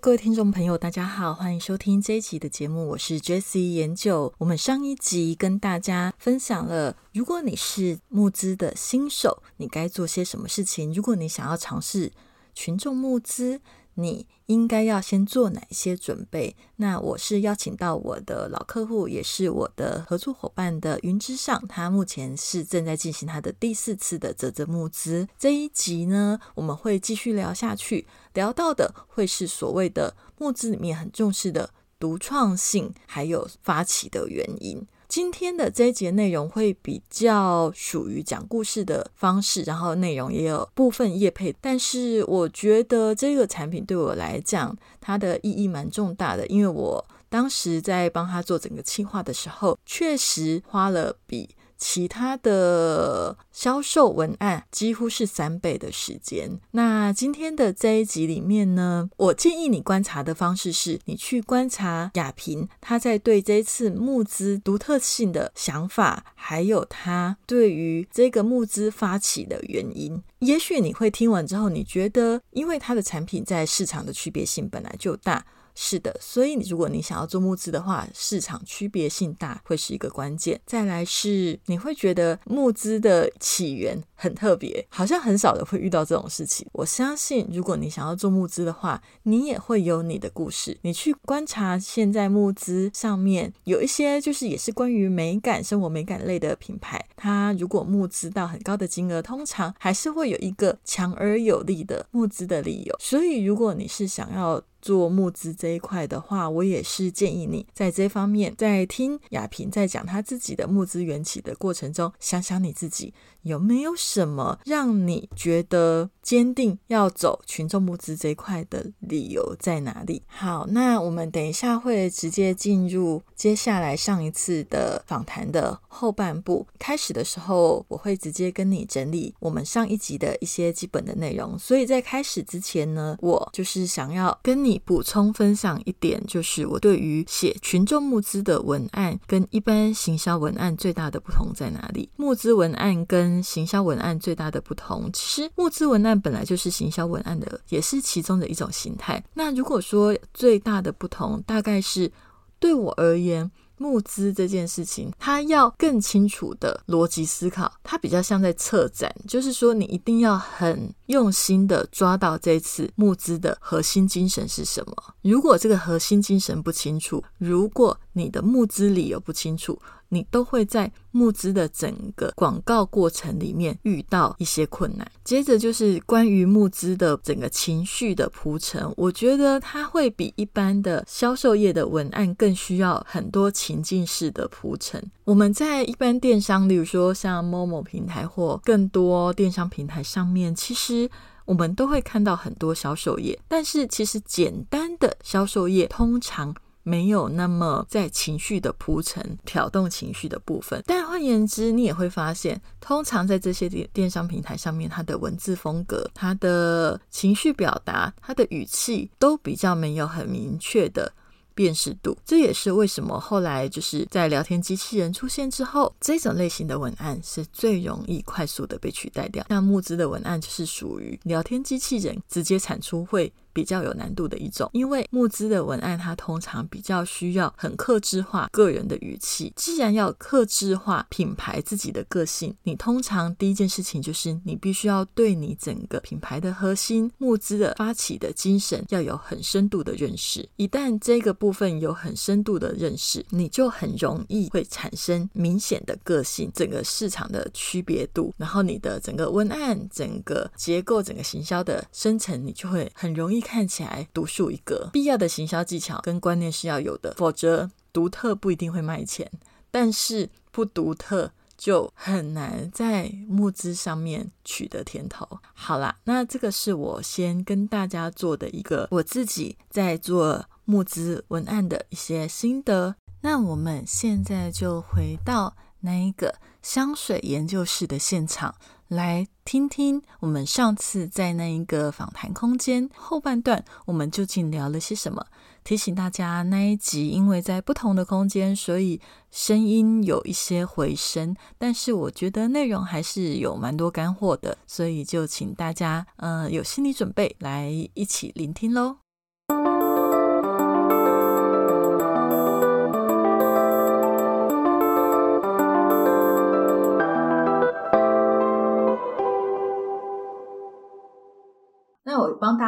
各位听众朋友，大家好，欢迎收听这一集的节目，我是 Jessie 研究。我们上一集跟大家分享了，如果你是募资的新手，你该做些什么事情？如果你想要尝试群众募资，你应该要先做哪些准备？那我是邀请到我的老客户，也是我的合作伙伴的云之上，他目前是正在进行他的第四次的泽泽募资。这一集呢，我们会继续聊下去，聊到的会是所谓的募资里面很重视的独创性，还有发起的原因。今天的这一节内容会比较属于讲故事的方式，然后内容也有部分业配，但是我觉得这个产品对我来讲，它的意义蛮重大的，因为我当时在帮他做整个企划的时候，确实花了比。其他的销售文案几乎是三倍的时间。那今天的这一集里面呢，我建议你观察的方式是，你去观察亚平他在对这次募资独特性的想法，还有他对于这个募资发起的原因。也许你会听完之后，你觉得因为他的产品在市场的区别性本来就大。是的，所以如果你想要做募资的话，市场区别性大会是一个关键。再来是你会觉得募资的起源很特别，好像很少的会遇到这种事情。我相信，如果你想要做募资的话，你也会有你的故事。你去观察现在募资上面有一些，就是也是关于美感、生活美感类的品牌，它如果募资到很高的金额，通常还是会有一个强而有力的募资的理由。所以，如果你是想要做募资这一块的话，我也是建议你在这方面，在听亚萍在讲他自己的募资缘起的过程中，想想你自己有没有什么让你觉得坚定要走群众募资这一块的理由在哪里？好，那我们等一下会直接进入接下来上一次的访谈的后半部。开始的时候，我会直接跟你整理我们上一集的一些基本的内容。所以在开始之前呢，我就是想要跟你。你补充分享一点，就是我对于写群众募资的文案跟一般行销文案最大的不同在哪里？募资文案跟行销文案最大的不同，其实募资文案本来就是行销文案的，也是其中的一种形态。那如果说最大的不同，大概是对我而言。募资这件事情，它要更清楚的逻辑思考，它比较像在策展，就是说你一定要很用心的抓到这次募资的核心精神是什么。如果这个核心精神不清楚，如果你的募资理由不清楚，你都会在募资的整个广告过程里面遇到一些困难。接着就是关于募资的整个情绪的铺陈，我觉得它会比一般的销售业的文案更需要很多情境式的铺陈。我们在一般电商，例如说像某某平台或更多电商平台上面，其实我们都会看到很多销售页，但是其实简单的销售页通常。没有那么在情绪的铺陈、挑动情绪的部分，但换言之，你也会发现，通常在这些电电商平台上面，它的文字风格、它的情绪表达、它的语气都比较没有很明确的。辨识度，这也是为什么后来就是在聊天机器人出现之后，这种类型的文案是最容易快速的被取代掉。像募资的文案就是属于聊天机器人直接产出会比较有难度的一种，因为募资的文案它通常比较需要很克制化个人的语气。既然要克制化品牌自己的个性，你通常第一件事情就是你必须要对你整个品牌的核心募资的发起的精神要有很深度的认识。一旦这个部分有很深度的认识，你就很容易会产生明显的个性，整个市场的区别度，然后你的整个文案、整个结构、整个行销的生成，你就会很容易看起来独树一格。必要的行销技巧跟观念是要有的，否则独特不一定会卖钱，但是不独特。就很难在募资上面取得甜头。好啦，那这个是我先跟大家做的一个我自己在做募资文案的一些心得。那我们现在就回到那一个香水研究室的现场，来听听我们上次在那一个访谈空间后半段，我们究竟聊了些什么。提醒大家，那一集因为在不同的空间，所以声音有一些回声，但是我觉得内容还是有蛮多干货的，所以就请大家，嗯，有心理准备来一起聆听喽。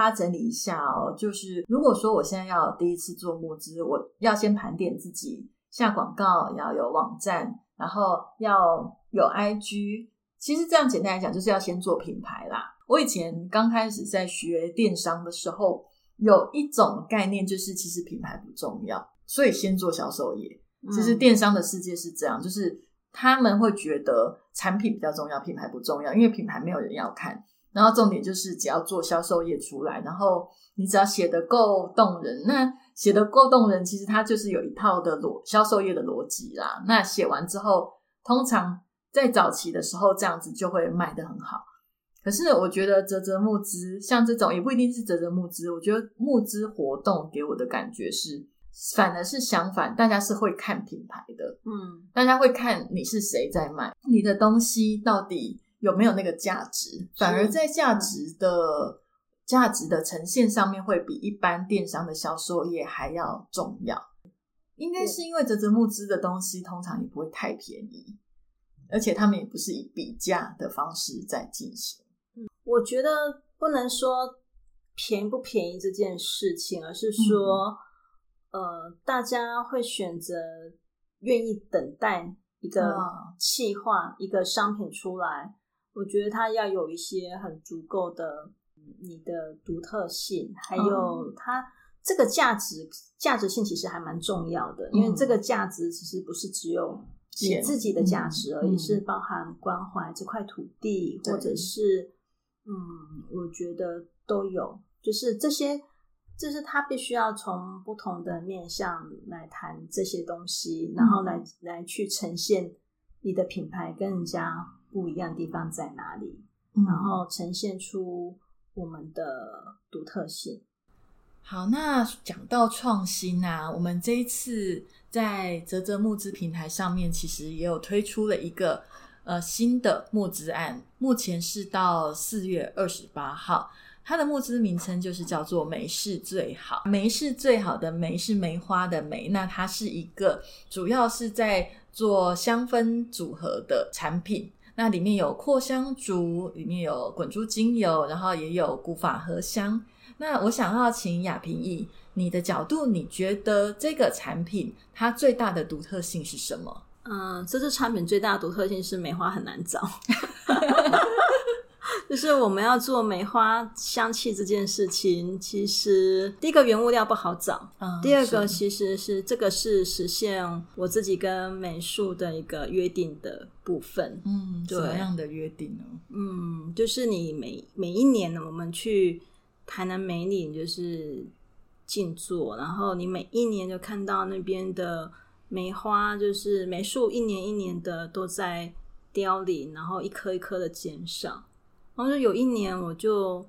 大家整理一下哦，就是如果说我现在要第一次做募资，我要先盘点自己下广告，要有网站，然后要有 IG。其实这样简单来讲，就是要先做品牌啦。我以前刚开始在学电商的时候，有一种概念就是其实品牌不重要，所以先做销售业。其实电商的世界是这样，就是他们会觉得产品比较重要，品牌不重要，因为品牌没有人要看。然后重点就是只要做销售业出来，然后你只要写的够动人，那写的够动人，其实它就是有一套的逻销售业的逻辑啦。那写完之后，通常在早期的时候这样子就会卖得很好。可是我觉得泽泽募资像这种也不一定是泽泽募资，我觉得募资活动给我的感觉是反而是相反，大家是会看品牌的，嗯，大家会看你是谁在卖，你的东西到底。有没有那个价值？反而在价值的价值的呈现上面，会比一般电商的销售业还要重要。应该是因为泽泽募资的东西通常也不会太便宜，而且他们也不是以比价的方式在进行。嗯，我觉得不能说便不便宜这件事情，而是说，呃，大家会选择愿意等待一个气化一个商品出来。我觉得它要有一些很足够的你的独特性，还有它这个价值价值性其实还蛮重要的，因为这个价值其实不是只有你自己的价值而已，是。包含关怀这块土地，或者是嗯，我觉得都有，就是这些，就是他必须要从不同的面向来谈这些东西，然后来来去呈现你的品牌跟人家。不一样的地方在哪里？然后呈现出我们的独特性。好，那讲到创新啊，我们这一次在泽泽募资平台上面，其实也有推出了一个呃新的募资案，目前是到四月二十八号。它的募资名称就是叫做“梅是最好”，梅是最好的梅是梅花的梅。那它是一个主要是在做香氛组合的产品。那里面有扩香竹，里面有滚珠精油，然后也有古法荷香。那我想要请雅萍以你的角度，你觉得这个产品它最大的独特性是什么？嗯，这支产品最大的独特性是梅花很难找。就是我们要做梅花香气这件事情，其实第一个原物料不好找，第二个其实是这个是实现我自己跟美术的一个约定的部分。嗯，什么样的约定呢？嗯，就是你每每一年呢，我们去台南美岭就是静坐，然后你每一年就看到那边的梅花，就是梅树一年一年的都在凋零，然后一颗一颗的减少。然后就有一年，我就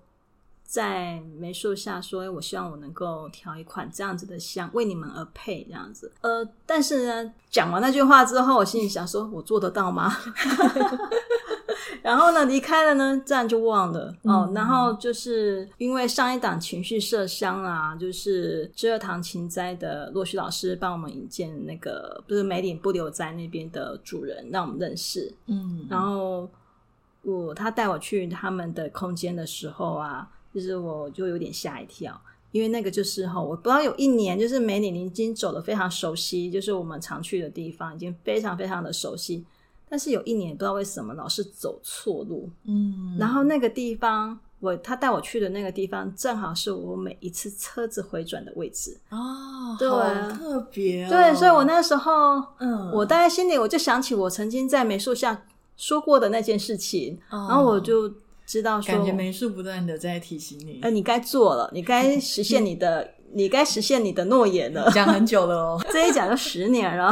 在梅树下说：“我希望我能够调一款这样子的香，为你们而配这样子。”呃，但是呢，讲完那句话之后，我心里想说：“我做得到吗？” 然后呢，离开了呢，这样就忘了哦。然后就是因为上一档情绪麝香啊，就是知二堂情斋的洛旭老师帮我们引荐那个，不是梅岭不留斋那边的主人，让我们认识。嗯，然后。我他带我去他们的空间的时候啊，就是我就有点吓一跳，因为那个就是哈，我不知道有一年就是梅里已经走的非常熟悉，就是我们常去的地方，已经非常非常的熟悉。但是有一年不知道为什么老是走错路，嗯，然后那个地方我他带我去的那个地方，正好是我每一次车子回转的位置哦，对，特别对，所以我那时候，嗯，我大概心里我就想起我曾经在美术下。说过的那件事情，然后我就知道，感觉美术不断的在提醒你，哎，你该做了，你该实现你的，你该实现你的诺言了。讲很久了哦，这一讲就十年了，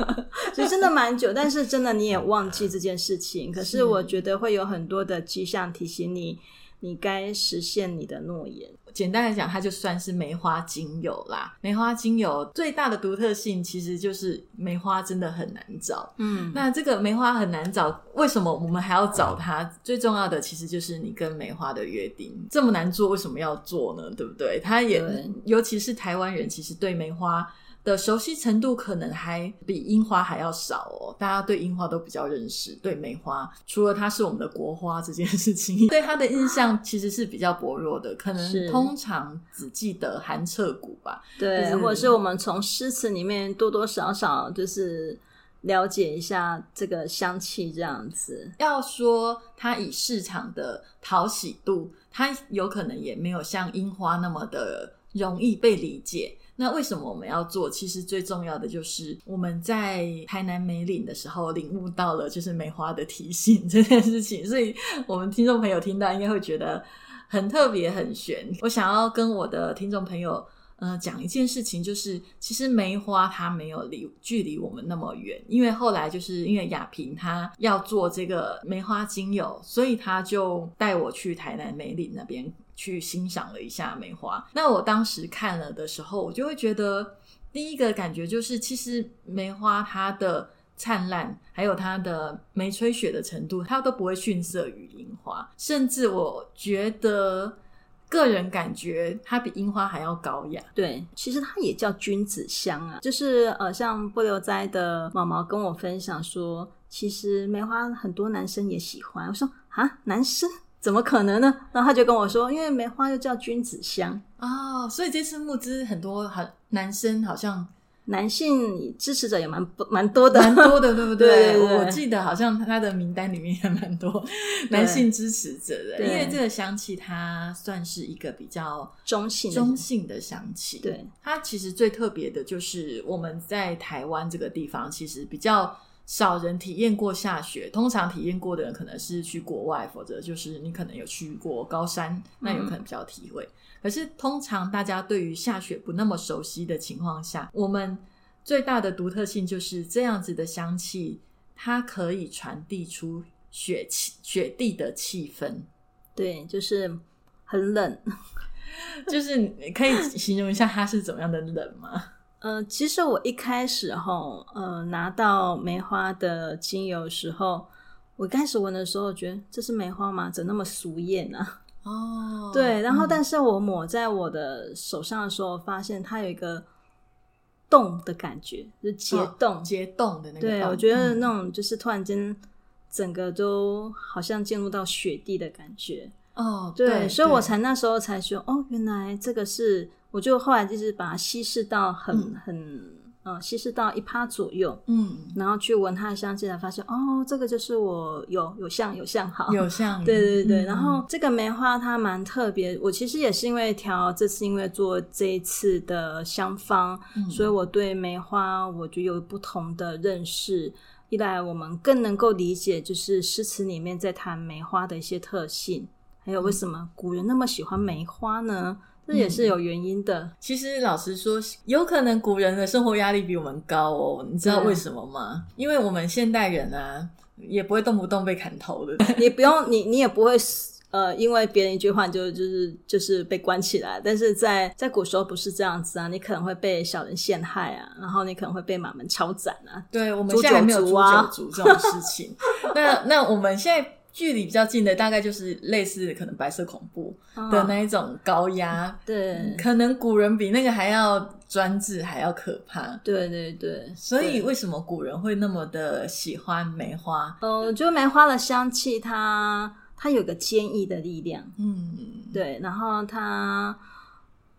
所以真的蛮久。但是真的你也忘记这件事情，可是我觉得会有很多的迹象提醒你，你该实现你的诺言。简单来讲，它就算是梅花精油啦。梅花精油最大的独特性，其实就是梅花真的很难找。嗯，那这个梅花很难找，为什么我们还要找它？最重要的其实就是你跟梅花的约定。这么难做，为什么要做呢？对不对？它也，尤其是台湾人，其实对梅花的熟悉程度可能还比樱花还要少哦。大家对樱花都比较认识，对梅花除了它是我们的国花这件事情，对它的印象其实是比较薄弱的，可能通常只记得寒彻骨吧。对，就是或者是我们从诗词里面多多少少就是了解一下这个香气，这样子。要说它以市场的讨喜度，它有可能也没有像樱花那么的容易被理解。那为什么我们要做？其实最重要的就是我们在台南梅岭的时候领悟到了，就是梅花的提醒这件事情，所以我们听众朋友听到应该会觉得很特别、很悬。我想要跟我的听众朋友。呃，讲一件事情，就是其实梅花它没有离距离我们那么远，因为后来就是因为雅萍她要做这个梅花精油，所以她就带我去台南梅岭那边去欣赏了一下梅花。那我当时看了的时候，我就会觉得，第一个感觉就是，其实梅花它的灿烂，还有它的梅吹雪的程度，它都不会逊色于樱花，甚至我觉得。个人感觉它比樱花还要高雅。对，其实它也叫君子香啊，就是呃，像不留斋的毛毛跟我分享说，其实梅花很多男生也喜欢。我说啊，男生怎么可能呢？然后他就跟我说，因为梅花又叫君子香哦，所以这次募资很多好男生好像男性支持者也蛮蛮多的，蛮多的，对不对？对对对。我记得好像他的名单里面也蛮多 男性支持者的，因为这个香气它算是一个比较中性中性的香气。对，它其实最特别的就是我们在台湾这个地方，其实比较少人体验过下雪。通常体验过的人可能是去国外，否则就是你可能有去过高山，那有可能比较体会。可是通常大家对于下雪不那么熟悉的情况下，我们最大的独特性就是这样子的香气，它可以传递出雪气、雪地的气氛。对，就是很冷。就是你可以形容一下它是怎么样的冷吗？呃，其实我一开始哈，呃，拿到梅花的精油的时候，我开始闻的时候，觉得这是梅花吗？怎么那么俗艳啊？哦，对，然后嗯但是我抹在我的手上的时候，发现它有一个冻的感觉，就是结哦冻。结冻的那个对，我觉得嗯那种就是突然间整个都好像进入到雪地的感觉。哦，对，所以我才那时候才说，哦，原来这个是，我就后来就是把它稀释到很、嗯。很，呃，稀释到一趴左右，嗯。然后去闻它的香气，才发现，哦，这个就是我有有像有像好，有像对对 对，嗯。然后这个梅花它蛮特别，我其实也是因为调这次因为做这一次的香方，嗯。所以我对梅花我就有不同的认识。一来我们更能够理解，就是诗词里面在谈梅花的一些特性，还有为什么古人那么喜欢梅花呢？这也是有原因的。其实老实说，有可能古人的生活压力比我们高哦。你知道为什么吗？因为我们现代人啊，也不会动不动被砍头的。你不用，你你也不会呃，因为别人一句话就就是就是被关起来。但是在在古时候不是这样子啊，你可能会被小人陷害啊，然后你可能会被马门抄斩啊。对，我们诛现在还没有诛九族这种事情。那那我们现在距离比较近的，大概就是类似可能白色恐怖的嗯那一种高压。对可能古人比那个还要专制，还要可怕。对对对，所以对为什么古人会那么的喜欢梅花？呃，就梅花的香气它它有个坚毅的力量，嗯，对，然后它。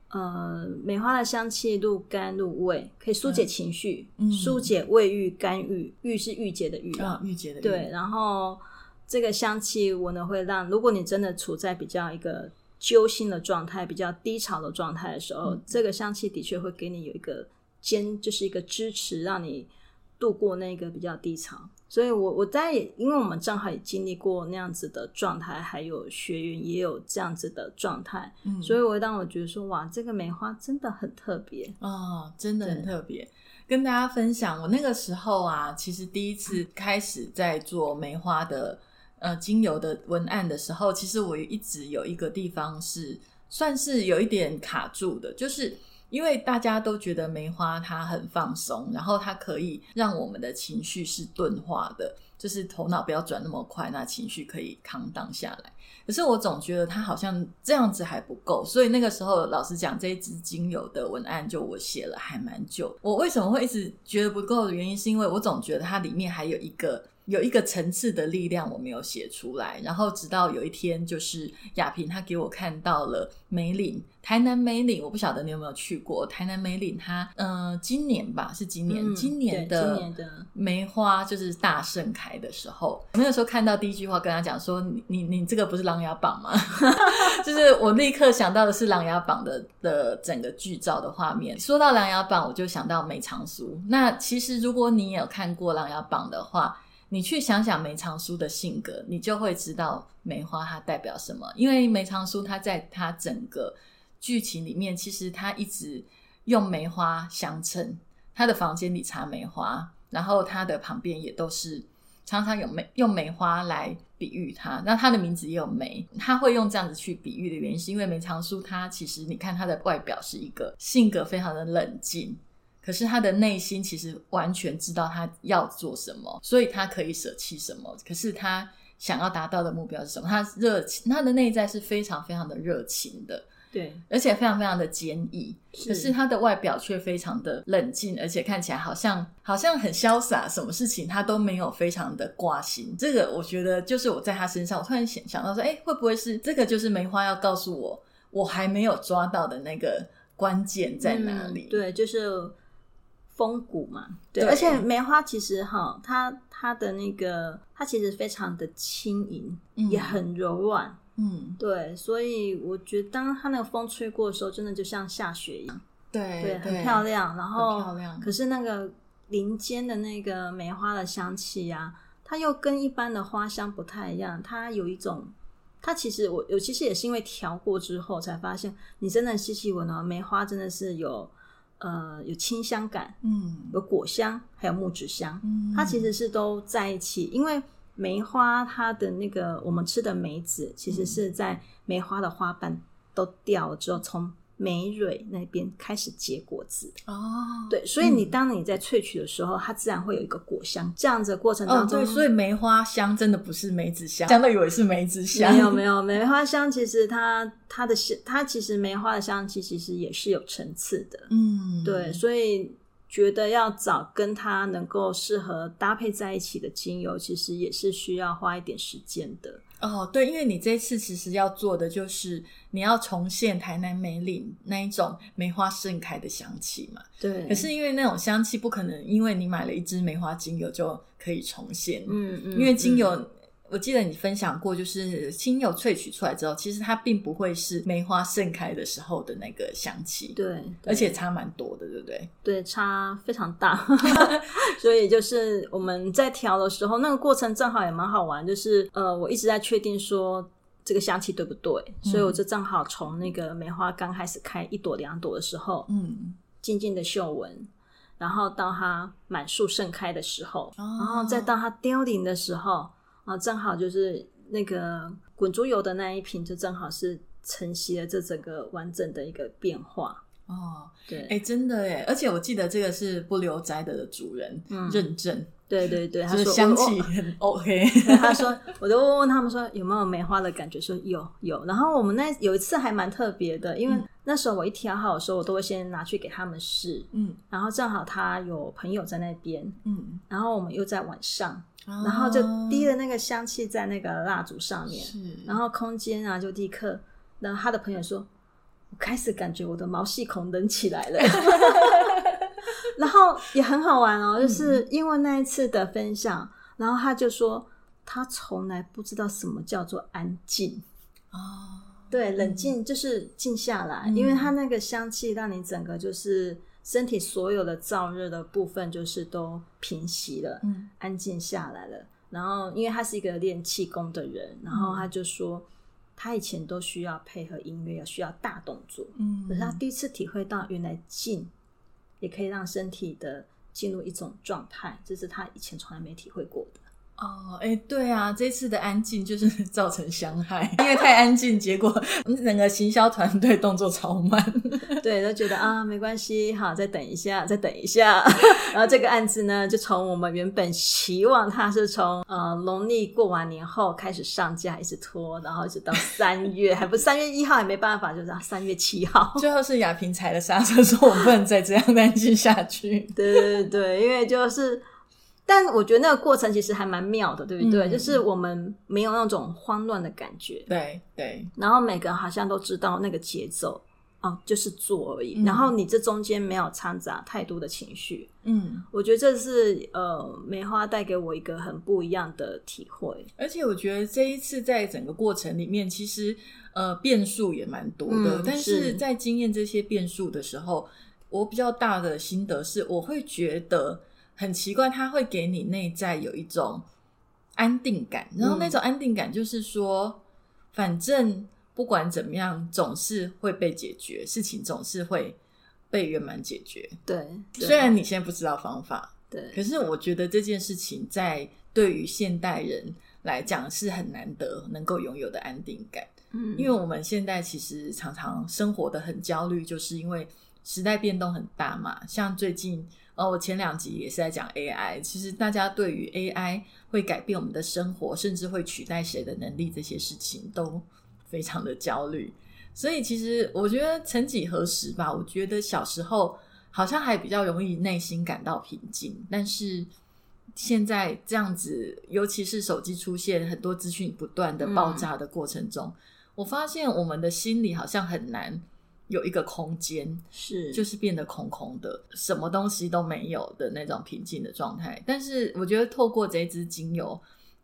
呃，梅花的香气入肝入胃，可以疏解情绪，嗯疏解胃郁、肝郁，郁是郁结的郁啊，郁结的郁对，，然后这个香气闻呢会让，如果你真的处在比较一个揪心的状态、比较低潮的状态的时候，嗯这个香气的确会给你有一个坚，就是一个支持，让你度过那个比较低潮。所以我我在，因为我们正好也经历过那样子的状态，还有学员也有这样子的状态，嗯所以我当我觉得说，哇，这个梅花真的很特别。哦，真的很特别。跟大家分享，我那个时候啊，其实第一次开始在做梅花的呃精油的文案的时候，其实我一直有一个地方是算是有一点卡住的，就是因为大家都觉得梅花它很放松，然后它可以让我们的情绪是钝化的，就是头脑不要转那么快，那情绪可以扛荡下来。可是我总觉得它好像这样子还不够，所以那个时候老实讲，这一支精油的文案就我写了还蛮久。我为什么会一直觉得不够的原因，是因为我总觉得它里面还有一个。有一个层次的力量我没有写出来，然后直到有一天，就是亚萍她给我看到了梅岭，台南梅岭，我不晓得你有没有去过台南梅岭，它嗯，今年吧是今年，今年的梅花就是大盛开的时候，我那个时候看到第一句话跟他讲说，你你你这个不是琅琊榜吗？就是我立刻想到的是琅琊榜的的整个剧照的画面。说到琅琊榜，我就想到梅长苏。那其实如果你有看过琅琊榜的话，你去想想梅长苏的性格，你就会知道梅花它代表什么。因为梅长苏他在他整个剧情里面，其实他一直用梅花相衬，他的房间里插梅花，然后他的旁边也都是常常有梅用梅花来比喻他。那他的名字也有梅，他会用这样子去比喻的原因，是因为梅长苏他其实你看他的外表是一个性格非常的冷静。可是他的内心其实完全知道他要做什么，所以他可以舍弃什么。可是他想要达到的目标是什么？他热情，他的内在是非常非常的热情的，对，而且非常非常的坚毅。可是他的外表却非常的冷静，而且看起来好像好像很潇洒，什么事情他都没有非常的挂心。这个我觉得就是我在他身上，我突然想想到说，哎，会不会是这个就是梅花要告诉我，我还没有抓到的那个关键在哪里？对，就是。风骨嘛，对，而且梅花其实哈，它它的那个，它其实非常的轻盈，也很柔软，嗯，对，所以我觉得当它那个风吹过的时候，真的就像下雪一样，对对，很漂亮。然后，漂亮。可是那个林间的那个梅花的香气呀，它又跟一般的花香不太一样，它有一种，它其实我我其实也是因为调过之后才发现，你真的细细闻哦，梅花真的是有。呃，有清香感，嗯，有果香，还有木质香，嗯，它其实是都在一起。因为梅花它的那个我们吃的梅子，其实是在梅花的花瓣都掉了之后从。梅蕊那边开始结果子哦，对，所以你当你在萃取的时候，它自然会有一个果香。这样子的过程当中，对，所以梅花香真的不是梅子香，真的以为是梅子香。没有没有，梅花香其实它它的香，它其实梅花的香气其实也是有层次的。嗯，对，所以觉得要找跟它能够适合搭配在一起的精油，其实也是需要花一点时间的。哦，对，因为你这次其实要做的就是你要重现台南梅岭那一种梅花盛开的香气嘛。对。可是因为那种香气不可能，因为你买了一支梅花精油就可以重现。嗯嗯。因为精油。我记得你分享过，就是精油萃取出来之后，其实它并不会是梅花盛开的时候的那个香气，对，而且差蛮多的，对不对？对，差非常大。所以就是我们在调的时候，那个过程正好也蛮好玩，就是呃，我一直在确定说这个香气对不对，所以我就正好从那个梅花刚开始开一朵两朵的时候，嗯，静静的嗅闻，然后到它满树盛开的时候，然后再到它凋零的时候。啊，正好就是那个滚珠油的那一瓶，就正好是承袭了这整个完整的一个变化。哦，对，哎，真的哎，而且我记得这个是不留斋的主人嗯认证。对对对，他说香气很 OK。他说，我就问问他们说有没有梅花的感觉，说有有。然后我们那有一次还蛮特别的，因为那时候我一调好的时候，我都会先拿去给他们试。嗯，然后正好他有朋友在那边，嗯，然后我们又在晚上。然后就滴了那个香气在那个蜡烛上面，然后空间啊就立刻，然后他的朋友说，我开始感觉我的毛细孔冷起来了，然后也很好玩哦，就是因为那一次的分享，然后他就说他从来不知道什么叫做安静。哦，对，冷静就是静下来，因为他那个香气让你整个就是。身体所有的燥热的部分就是都平息了，嗯，安静下来了。然后，因为他是一个练气功的人，然后他就说，他以前都需要配合音乐，要需要大动作，嗯，可是他第一次体会到，原来静也可以让身体的进入一种状态，这是他以前从来没体会过的。哦，哎，对啊，这次的安静就是 造成伤害，因为太安静，结果整个行销团队动作超慢。对，都觉得啊，没关系，好，再等一下，再等一下。然后这个案子呢，就从我们原本期望它是从呃农历过完年后开始上架，一直拖，然后一直到三月，还不三月一号，也没办法，就是三月七号。最后是亚平踩了刹车，说我们不能再这样安静下去。对对对，因为就是。但我觉得那个过程其实还蛮妙的，对不对？就是我们没有那种慌乱的感觉，对对。然后每个人好像都知道那个节奏，哦，就是做而已。然后你这中间没有掺杂太多的情绪，嗯，我觉得这是呃梅花带给我一个很不一样的体会。而且我觉得这一次在整个过程里面，其实呃变数也蛮多的。但是在经验这些变数的时候，我比较大的心得是，我会觉得。很奇怪，他会给你内在有一种安定感，然后那种安定感就是说，反正不管怎么样，总是会被解决，事情总是会被圆满解决。对，虽然你现在不知道方法，对，可是我觉得这件事情在对于现代人来讲是很难得能够拥有的安定感。嗯，因为我们现在其实常常生活的很焦虑，就是因为时代变动很大嘛，像最近。哦，我前两集也是在讲 AI。其实大家对于 AI 会改变我们的生活，甚至会取代谁的能力这些事情，都非常的焦虑。所以其实我觉得，曾几何时吧，我觉得小时候好像还比较容易内心感到平静。但是现在这样子，尤其是手机出现很多资讯不断的爆炸的过程中，我发现我们的心里好像很难。有一个空间是，就是变得空空的，什么东西都没有的那种平静的状态。但是我觉得透过这支精油，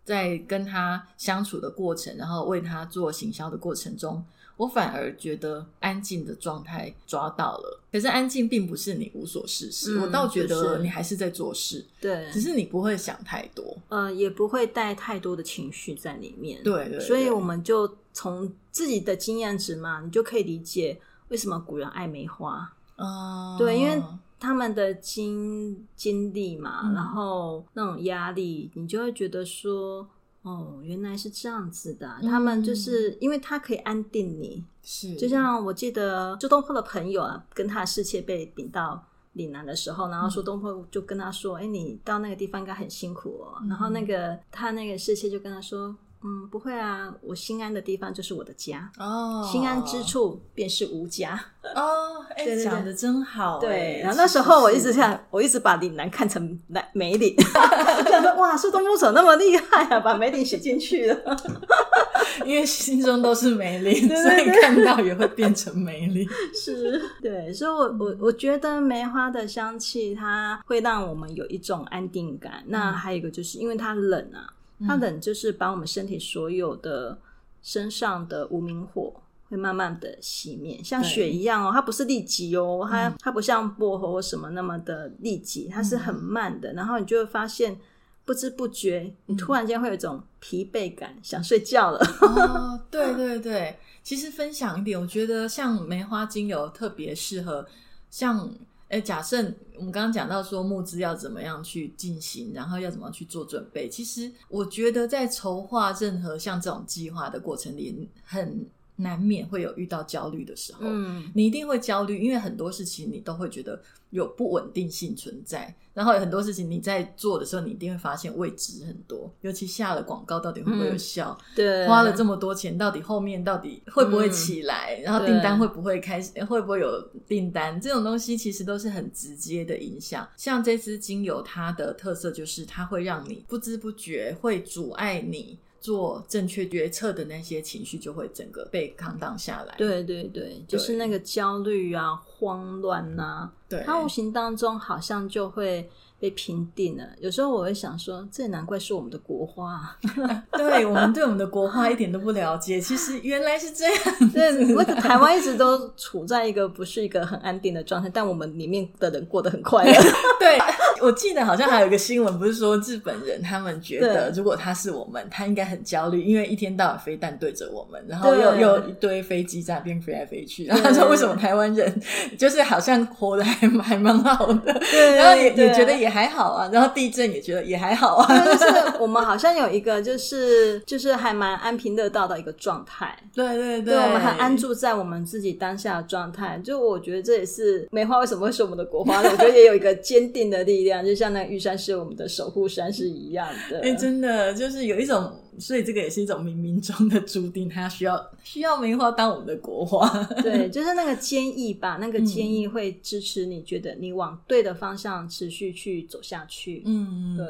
在跟他相处的过程，然后为他做行销的过程中，我反而觉得安静的状态抓到了。可是安静并不是你无所事事，我倒觉得你还是在做事，对，只是你不会想太多，呃，也不会带太多的情绪在里面。对对，所以我们就从自己的经验值嘛，你就可以理解。为什么古人爱梅花？哦，对，因为他们的经经历嘛，然后那种压力，你就会觉得说，哦，原来是这样子的。他们就是因为他可以安定你，是就像我记得苏东坡的朋友啊，跟他的侍妾被贬到岭南的时候，然后苏东坡就跟他说：“哎，你到那个地方应该很辛苦哦。”然后那个他那个侍妾就跟他说。嗯，不会啊，我心安的地方就是我的家哦，心安之处便是吾家哦。哎，讲的真好。对，然后那时候我一直想，我一直把岭南看成南梅岭，想说哇，苏东坡那么厉害啊，把梅岭写进去了。因为心中都是梅岭，所以看到也会变成梅岭。是，对，所以我我我觉得梅花的香气，它会让我们有一种安定感。那还有一个就是因为它冷啊。它冷就是把我们身体所有的身上的无名火会慢慢的熄灭，像雪一样哦，它不是立即哦，它它不像薄荷或什么那么的立即，它是很慢的。然后你就会发现，不知不觉你突然间会有一种疲惫感，想睡觉了。哦，对对对，其实分享一点，我觉得像梅花精油特别适合像。哎，假设我们刚刚讲到说募资要怎么样去进行，然后要怎么去做准备，其实我觉得在筹划任何像这种计划的过程里，很。难免会有遇到焦虑的时候，嗯，你一定会焦虑，因为很多事情你都会觉得有不稳定性存在，然后有很多事情你在做的时候，你一定会发现未知很多，尤其下了广告到底会不会有效？对，花了这么多钱，到底后面到底会不会起来？然后订单会不会开始？会不会有订单？这种东西其实都是很直接的影响。像这支精油，它的特色就是它会让你不知不觉会阻碍你。做正确决策的那些情绪就会整个被扛荡下来。对对对，就是那个焦虑啊、慌乱呐，对，它无形当中好像就会。被评定了，有时候我会想说，这难怪是我们的国花。啊对我们对我们的国花一点都不了解，其实原来是这样。对，我台湾一直都处在一个不是一个很安定的状态，但我们里面的人过得很快乐。对，我记得好像还有一个新闻，不是说日本人他们觉得，如果他是我们，他应该很焦虑，因为一天到晚飞弹对着我们，然后又又一堆飞机在那边飞来飞去。然 后他说，为什么台湾人就是好像活得还还蛮好的，对然后也也觉得也还好啊，然后地震也觉得也还好啊，对就是我们好像有一个就是就是还蛮安贫乐道的一个状态。对对对，我们很安。住在我们自己当下的状态，就我觉得这也是梅花为什么会是我们的国花呢？我觉得也有一个坚定的力量，就像那个玉山是我们的守护山是一样的。哎、真的就是有一种，所以这个也是一种冥冥中的注定，他需要需要梅花当我们的国花。对，就是那个坚毅吧，那个坚毅会支持你，觉得你往对的方向持续去走下去。嗯，对。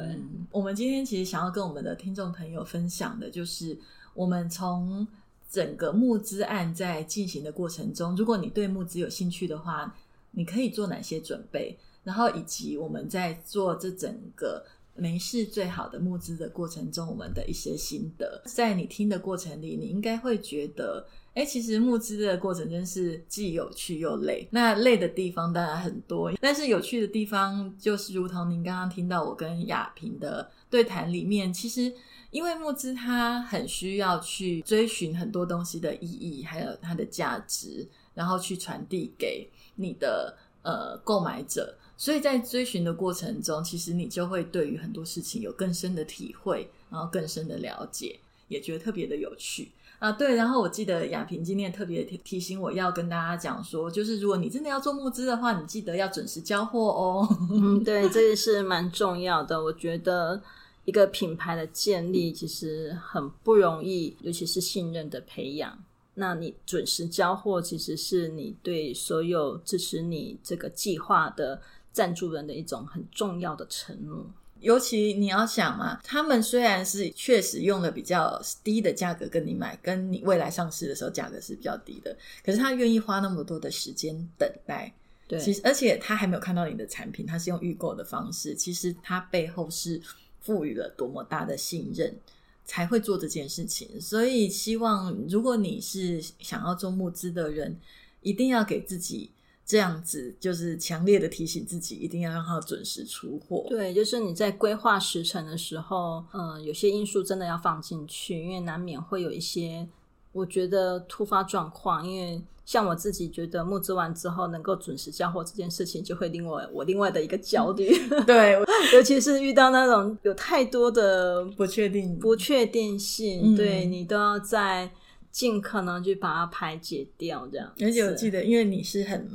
我们今天其实想要跟我们的听众朋友分享的，就是我们从整个募资案在进行的过程中，如果你对募资有兴趣的话，你可以做哪些准备？然后以及我们在做这整个没事最好的募资的过程中，我们的一些心得，在你听的过程里，你应该会觉得。哎，其实募资的过程真是既有趣又累。那累的地方当然很多，但是有趣的地方就是，如同您刚刚听到我跟亚萍的对谈里面，其实因为募资它很需要去追寻很多东西的意义，还有它的价值，然后去传递给你的呃购买者。所以在追寻的过程中，其实你就会对于很多事情有更深的体会，然后更深的了解，也觉得特别的有趣。啊，对，然后我记得亚萍今天特别提提醒我要跟大家讲说，就是如果你真的要做募资的话，你记得要准时交货哦。对，这个是蛮重要的。我觉得一个品牌的建立其实很不容易，尤其是信任的培养。那你准时交货，其实是你对所有支持你这个计划的赞助人的一种很重要的承诺。尤其你要想嘛，他们虽然是确实用了比较低的价格跟你买，跟你未来上市的时候价格是比较低的，可是他愿意花那么多的时间等待。对，其实而且他还没有看到你的产品，他是用预购的方式，其实他背后是赋予了多么大的信任，才会做这件事情。所以希望如果你是想要做募资的人，一定要给自己。这样子就是强烈的提醒自己，一定要让它准时出货。对，就是你在规划时程的时候，嗯，有些因素真的要放进去，因为难免会有一些我觉得突发状况。因为像我自己觉得募资完之后能够准时交货这件事情，就会令我我另外的一个焦虑。对，尤其是遇到那种有太多的不确定、不确定性，对你都要在尽可能去把它排解掉。这样，而且我记得，因为你是很。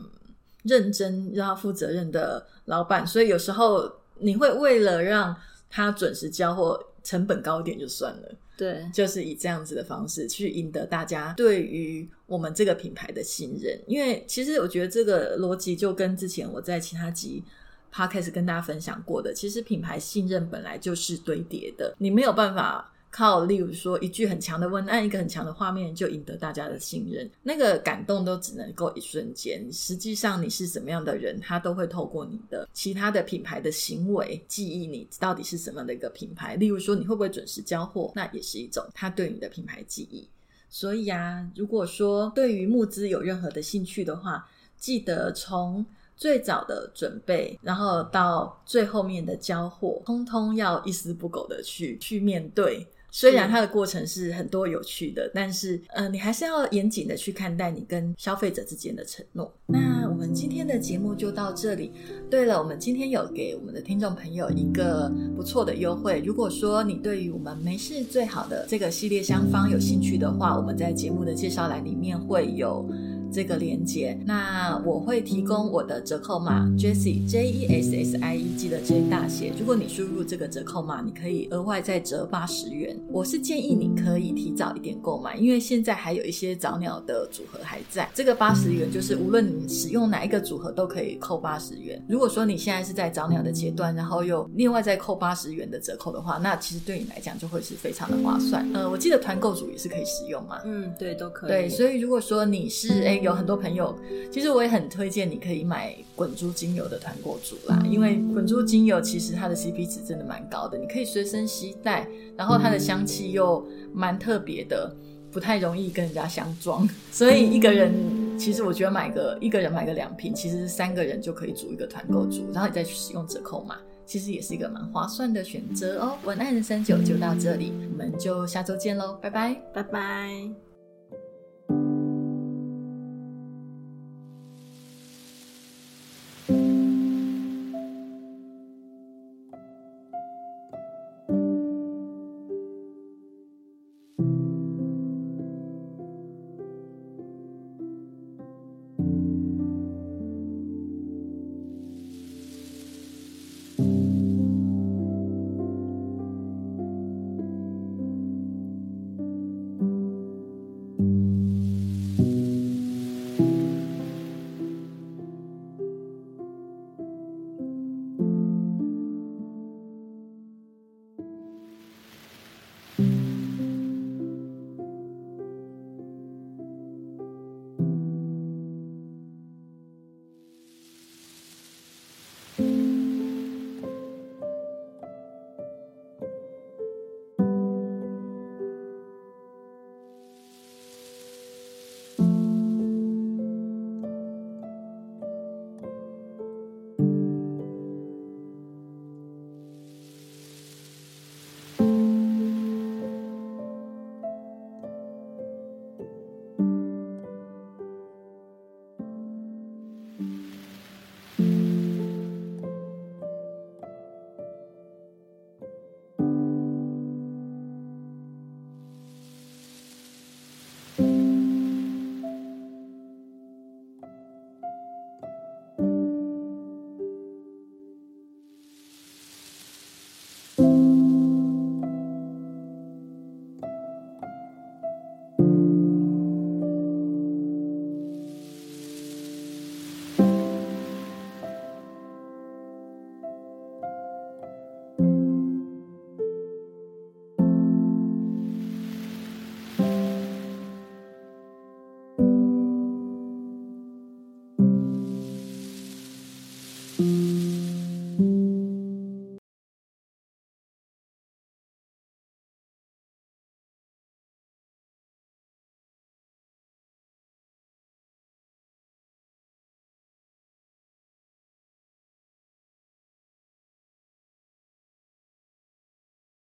认真让他负责任的老板，所以有时候你会为了让他准时交货，成本高一点就算了。对，就是以这样子的方式去赢得大家对于我们这个品牌的信任。因为其实我觉得这个逻辑就跟之前我在其他集 podcast 跟大家分享过的，其实品牌信任本来就是堆叠的，你没有办法。靠，例如说一句很强的文案，一个很强的画面，就赢得大家的信任。那个感动都只能够一瞬间。实际上你是怎么样的人，他都会透过你的其他的品牌的行为记忆你到底是什么的一个品牌。例如说你会不会准时交货，那也是一种他对你的品牌记忆。所以啊，如果说对于募资有任何的兴趣的话，记得从最早的准备，然后到最后面的交货，通通要一丝不苟的去去面对。虽然它的过程是很多有趣的，但是呃，你还是要严谨的去看待你跟消费者之间的承诺。那我们今天的节目就到这里。对了，我们今天有给我们的听众朋友一个不错的优惠。如果说你对于我们没事最好的这个系列香方有兴趣的话，我们在节目的介绍栏里面会有。这个链接，那我会提供我的折扣码 Jessie J E S S I E，记得 J 大写。如果你输入这个折扣码，你可以额外再折八十元。我是建议你可以提早一点购买，因为现在还有一些早鸟的组合还在。这个八十元就是无论你使用哪一个组合都可以扣八十元。如果说你现在是在早鸟的阶段，然后又另外再扣八十元的折扣的话，那其实对你来讲就会是非常的划算。呃，我记得团购组也是可以使用嘛。嗯，对，都可以。对，所以如果说你是哎。有很多朋友，其实我也很推荐你可以买滚珠精油的团购组啦，因为滚珠精油其实它的 CP 值真的蛮高的，你可以随身携带，然后它的香气又蛮特别的，不太容易跟人家相撞，所以一个人其实我觉得买个一个人买个两瓶，其实三个人就可以组一个团购组，然后你再去使用折扣码，其实也是一个蛮划算的选择哦。文案人生九就到这里，我们就下周见喽，拜拜，拜拜。